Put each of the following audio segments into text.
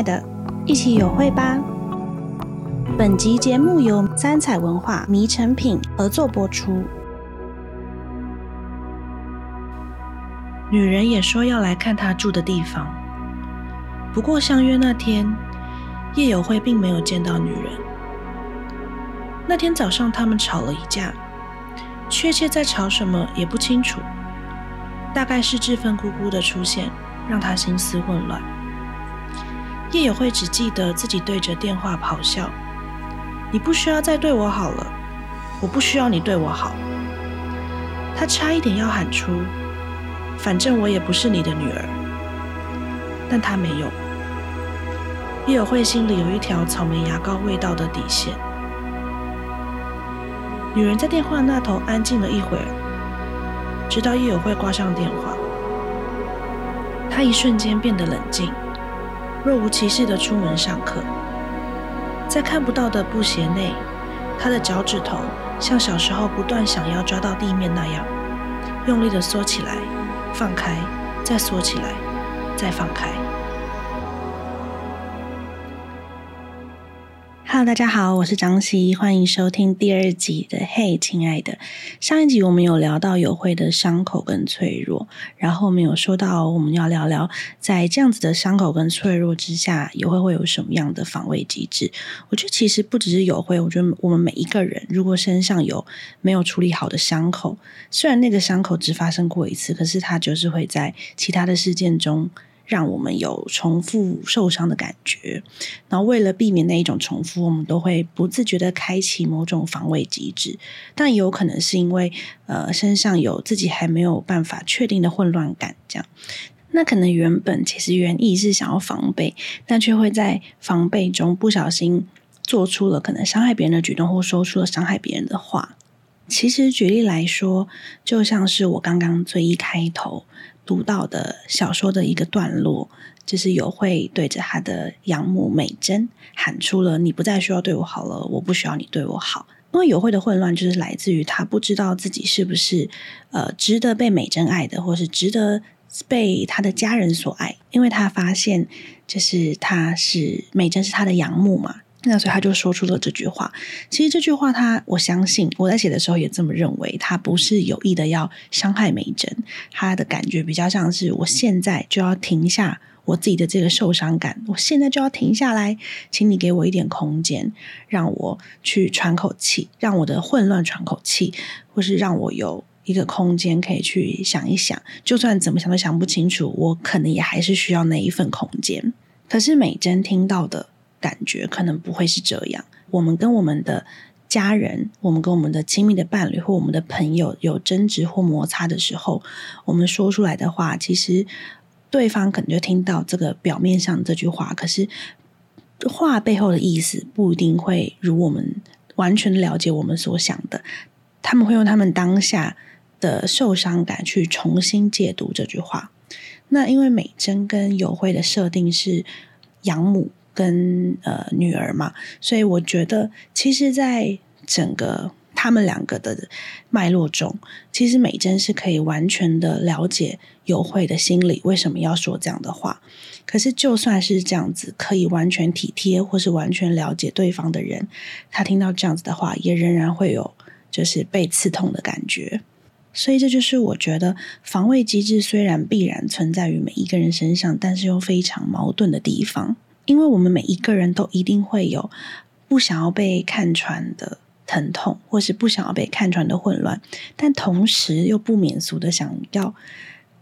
爱的，一起有会吧。本集节目由三彩文化迷成品合作播出。女人也说要来看她住的地方，不过相约那天，叶有会并没有见到女人。那天早上，他们吵了一架，确切在吵什么也不清楚，大概是志芬姑姑的出现让她心思混乱。叶有慧只记得自己对着电话咆哮：“你不需要再对我好了，我不需要你对我好。”她差一点要喊出：“反正我也不是你的女儿。”但她没有。叶有慧心里有一条草莓牙膏味道的底线。女人在电话那头安静了一会儿，直到叶有慧挂上电话，她一瞬间变得冷静。若无其事的出门上课，在看不到的布鞋内，他的脚趾头像小时候不断想要抓到地面那样，用力的缩起来、放开，再缩起来、再放开。Hello，大家好，我是张希，欢迎收听第二集的《嘿，亲爱的》。上一集我们有聊到友会的伤口跟脆弱，然后我们有说到我们要聊聊在这样子的伤口跟脆弱之下，友会会有什么样的防卫机制。我觉得其实不只是友会，我觉得我们每一个人，如果身上有没有处理好的伤口，虽然那个伤口只发生过一次，可是它就是会在其他的事件中。让我们有重复受伤的感觉，然后为了避免那一种重复，我们都会不自觉地开启某种防卫机制。但也有可能是因为呃身上有自己还没有办法确定的混乱感，这样。那可能原本其实原意是想要防备，但却会在防备中不小心做出了可能伤害别人的举动，或说出了伤害别人的话。其实举例来说，就像是我刚刚最一开头。读到的小说的一个段落，就是有慧对着他的养母美珍喊出了“你不再需要对我好了，我不需要你对我好”。因为有慧的混乱，就是来自于他不知道自己是不是呃值得被美珍爱的，或是值得被他的家人所爱。因为他发现，就是他是美珍是他的养母嘛。那所以他就说出了这句话。其实这句话他，我相信我在写的时候也这么认为。他不是有意的要伤害美珍，他的感觉比较像是我现在就要停下我自己的这个受伤感，我现在就要停下来，请你给我一点空间，让我去喘口气，让我的混乱喘口气，或是让我有一个空间可以去想一想。就算怎么想都想不清楚，我可能也还是需要那一份空间。可是美珍听到的。感觉可能不会是这样。我们跟我们的家人，我们跟我们的亲密的伴侣或我们的朋友有争执或摩擦的时候，我们说出来的话，其实对方可能就听到这个表面上这句话，可是话背后的意思不一定会如我们完全了解我们所想的。他们会用他们当下的受伤感去重新解读这句话。那因为美珍跟友惠的设定是养母。跟呃女儿嘛，所以我觉得，其实，在整个他们两个的脉络中，其实美珍是可以完全的了解有慧的心理，为什么要说这样的话。可是，就算是这样子，可以完全体贴或是完全了解对方的人，他听到这样子的话，也仍然会有就是被刺痛的感觉。所以，这就是我觉得防卫机制虽然必然存在于每一个人身上，但是又非常矛盾的地方。因为我们每一个人都一定会有不想要被看穿的疼痛，或是不想要被看穿的混乱，但同时又不免俗的想要，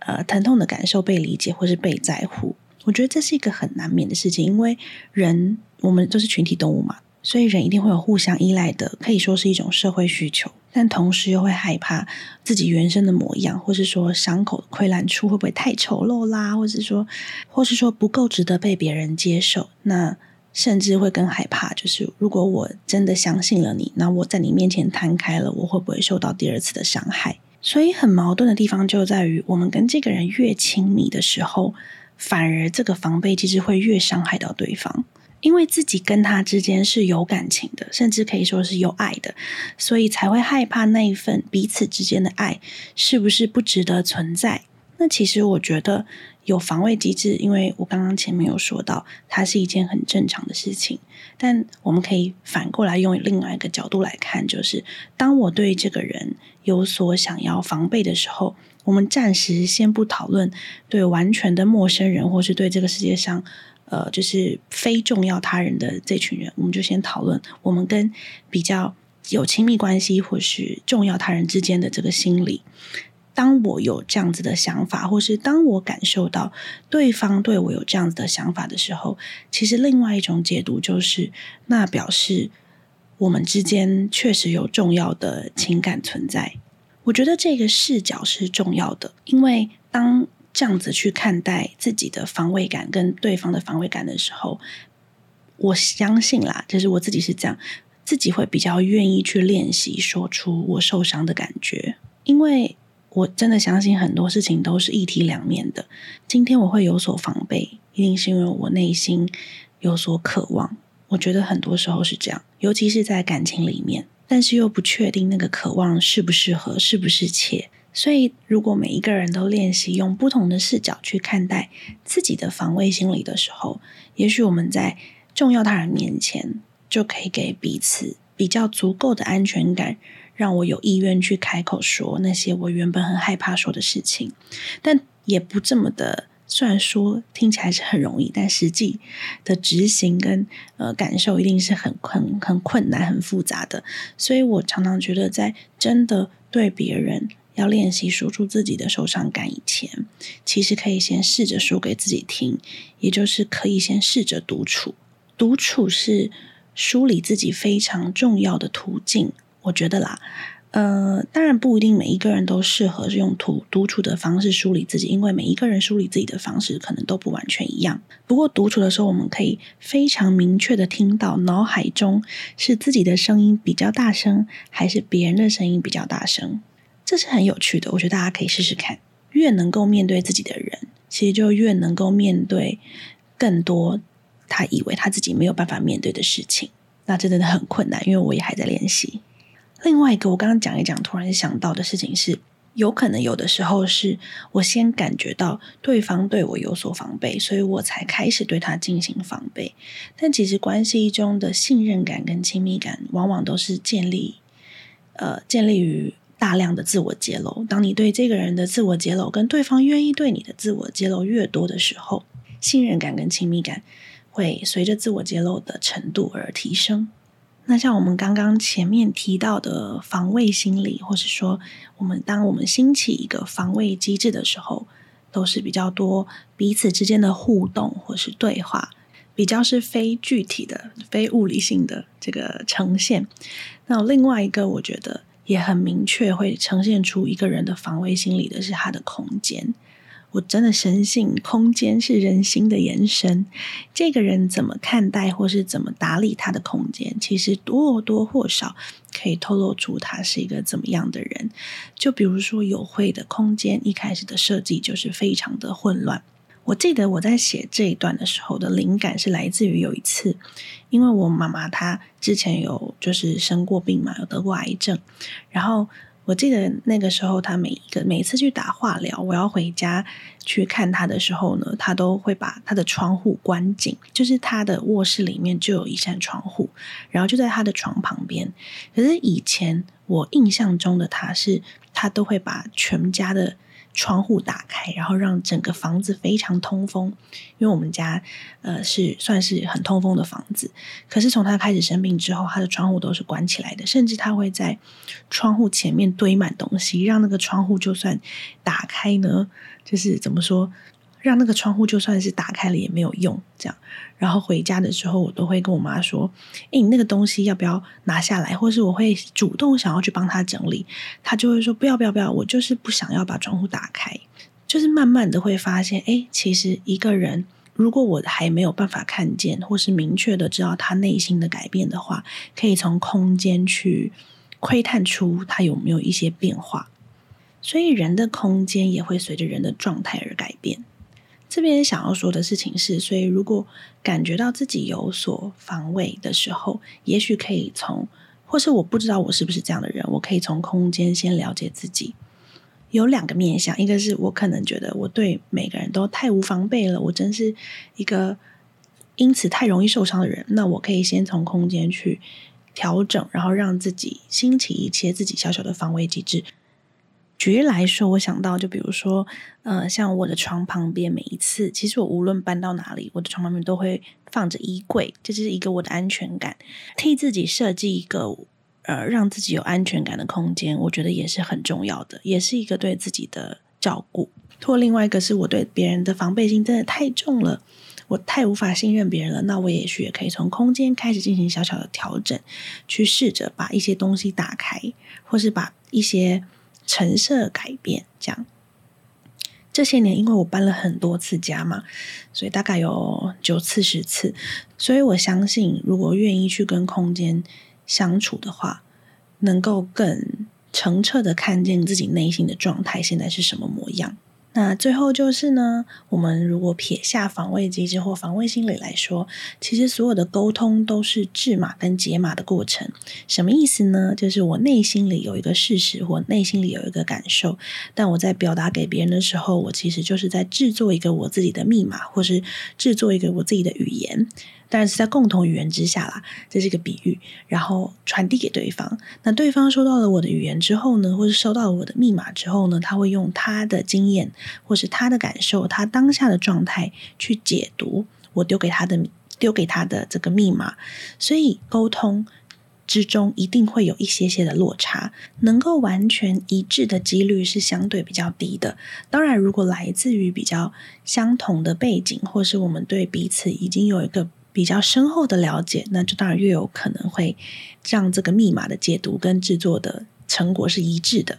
呃，疼痛的感受被理解或是被在乎。我觉得这是一个很难免的事情，因为人我们都是群体动物嘛。所以人一定会有互相依赖的，可以说是一种社会需求，但同时又会害怕自己原生的模样，或是说伤口溃烂处会不会太丑陋啦，或是说，或是说不够值得被别人接受。那甚至会更害怕，就是如果我真的相信了你，那我在你面前摊开了，我会不会受到第二次的伤害？所以很矛盾的地方就在于，我们跟这个人越亲密的时候，反而这个防备机制会越伤害到对方。因为自己跟他之间是有感情的，甚至可以说是有爱的，所以才会害怕那一份彼此之间的爱是不是不值得存在。那其实我觉得有防卫机制，因为我刚刚前面有说到，它是一件很正常的事情。但我们可以反过来用另外一个角度来看，就是当我对这个人有所想要防备的时候，我们暂时先不讨论对完全的陌生人，或是对这个世界上呃，就是非重要他人的这群人，我们就先讨论我们跟比较有亲密关系或是重要他人之间的这个心理。当我有这样子的想法，或是当我感受到对方对我有这样子的想法的时候，其实另外一种解读就是，那表示我们之间确实有重要的情感存在。我觉得这个视角是重要的，因为当这样子去看待自己的防卫感跟对方的防卫感的时候，我相信啦，就是我自己是这样，自己会比较愿意去练习说出我受伤的感觉，因为。我真的相信很多事情都是一体两面的。今天我会有所防备，一定是因为我内心有所渴望。我觉得很多时候是这样，尤其是在感情里面，但是又不确定那个渴望适不适合，是不是切。所以，如果每一个人都练习用不同的视角去看待自己的防卫心理的时候，也许我们在重要他人面前就可以给彼此比较足够的安全感。让我有意愿去开口说那些我原本很害怕说的事情，但也不这么的。虽然说听起来是很容易，但实际的执行跟呃感受一定是很很很困难、很复杂的。所以我常常觉得，在真的对别人要练习说出自己的受伤感以前，其实可以先试着说给自己听，也就是可以先试着独处。独处是梳理自己非常重要的途径。我觉得啦，呃，当然不一定每一个人都适合用独独处的方式梳理自己，因为每一个人梳理自己的方式可能都不完全一样。不过独处的时候，我们可以非常明确的听到脑海中是自己的声音比较大声，还是别人的声音比较大声。这是很有趣的，我觉得大家可以试试看。越能够面对自己的人，其实就越能够面对更多他以为他自己没有办法面对的事情。那这真的很困难，因为我也还在练习。另外一个，我刚刚讲一讲，突然想到的事情是，有可能有的时候是我先感觉到对方对我有所防备，所以我才开始对他进行防备。但其实关系中的信任感跟亲密感，往往都是建立，呃，建立于大量的自我揭露。当你对这个人的自我揭露，跟对方愿意对你的自我揭露越多的时候，信任感跟亲密感会随着自我揭露的程度而提升。那像我们刚刚前面提到的防卫心理，或是说，我们当我们兴起一个防卫机制的时候，都是比较多彼此之间的互动或是对话，比较是非具体的、非物理性的这个呈现。那另外一个，我觉得也很明确会呈现出一个人的防卫心理的是他的空间。我真的深信，空间是人心的延伸。这个人怎么看待，或是怎么打理他的空间，其实或多或少可以透露出他是一个怎么样的人。就比如说，友会的空间一开始的设计就是非常的混乱。我记得我在写这一段的时候的灵感是来自于有一次，因为我妈妈她之前有就是生过病嘛，有得过癌症，然后。我记得那个时候，她每一个每一次去打化疗，我要回家去看他的时候呢，他都会把他的窗户关紧，就是他的卧室里面就有一扇窗户，然后就在他的床旁边。可是以前我印象中的他是，他都会把全家的。窗户打开，然后让整个房子非常通风。因为我们家呃是算是很通风的房子，可是从他开始生病之后，他的窗户都是关起来的，甚至他会在窗户前面堆满东西，让那个窗户就算打开呢，就是怎么说？让那个窗户就算是打开了也没有用，这样。然后回家的时候，我都会跟我妈说：“诶，你那个东西要不要拿下来？”或是我会主动想要去帮她整理，她就会说：“不要，不要，不要，我就是不想要把窗户打开。”就是慢慢的会发现，诶，其实一个人如果我还没有办法看见，或是明确的知道他内心的改变的话，可以从空间去窥探出他有没有一些变化。所以人的空间也会随着人的状态而改变。这边想要说的事情是，所以如果感觉到自己有所防卫的时候，也许可以从，或是我不知道我是不是这样的人，我可以从空间先了解自己，有两个面向，一个是我可能觉得我对每个人都太无防备了，我真是一个因此太容易受伤的人。那我可以先从空间去调整，然后让自己兴起一些自己小小的防卫机制。举例来说，我想到就比如说，呃，像我的床旁边，每一次其实我无论搬到哪里，我的床旁边都会放着衣柜，这就是一个我的安全感，替自己设计一个。呃，让自己有安全感的空间，我觉得也是很重要的，也是一个对自己的照顾。或另外一个是我对别人的防备心真的太重了，我太无法信任别人了。那我也许也可以从空间开始进行小小的调整，去试着把一些东西打开，或是把一些陈设改变。这样，这些年因为我搬了很多次家嘛，所以大概有九次十次，所以我相信，如果愿意去跟空间。相处的话，能够更澄澈的看见自己内心的状态现在是什么模样。那最后就是呢，我们如果撇下防卫机制或防卫心理来说，其实所有的沟通都是制码跟解码的过程。什么意思呢？就是我内心里有一个事实，或内心里有一个感受，但我在表达给别人的时候，我其实就是在制作一个我自己的密码，或是制作一个我自己的语言。但是在共同语言之下啦，这是一个比喻，然后传递给对方。那对方收到了我的语言之后呢，或是收到了我的密码之后呢，他会用他的经验，或是他的感受，他当下的状态去解读我丢给他的丢给他的这个密码。所以沟通之中一定会有一些些的落差，能够完全一致的几率是相对比较低的。当然，如果来自于比较相同的背景，或是我们对彼此已经有一个比较深厚的了解，那就当然越有可能会让这个密码的解读跟制作的成果是一致的。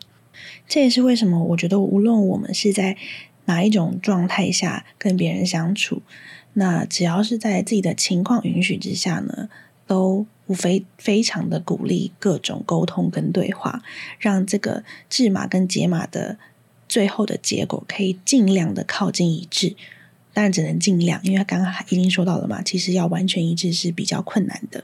这也是为什么我觉得，无论我们是在哪一种状态下跟别人相处，那只要是在自己的情况允许之下呢，都无非非常的鼓励各种沟通跟对话，让这个制码跟解码的最后的结果可以尽量的靠近一致。当然只能尽量，因为刚刚已经说到了嘛，其实要完全一致是比较困难的。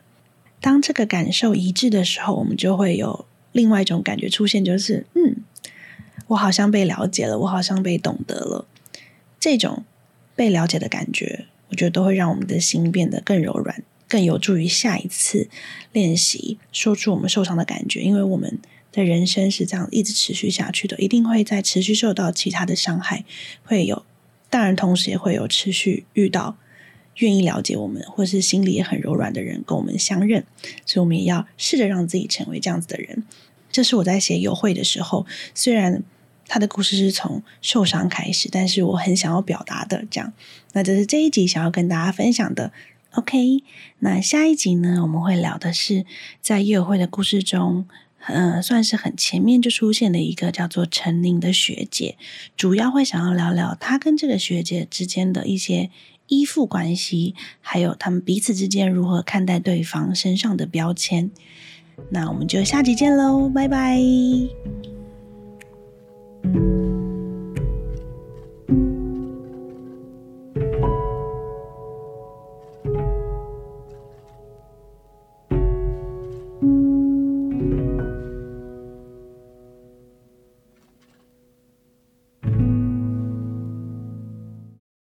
当这个感受一致的时候，我们就会有另外一种感觉出现，就是嗯，我好像被了解了，我好像被懂得了。这种被了解的感觉，我觉得都会让我们的心变得更柔软，更有助于下一次练习说出我们受伤的感觉。因为我们的人生是这样一直持续下去的，一定会在持续受到其他的伤害，会有。当然，同时也会有持续遇到愿意了解我们，或是心里也很柔软的人跟我们相认，所以我们也要试着让自己成为这样子的人。这是我在写友会的时候，虽然他的故事是从受伤开始，但是我很想要表达的。这样，那这是这一集想要跟大家分享的。OK，那下一集呢，我们会聊的是在友会的故事中。嗯、算是很前面就出现的一个叫做陈宁的学姐，主要会想要聊聊她跟这个学姐之间的一些依附关系，还有他们彼此之间如何看待对方身上的标签。那我们就下集见喽，拜拜。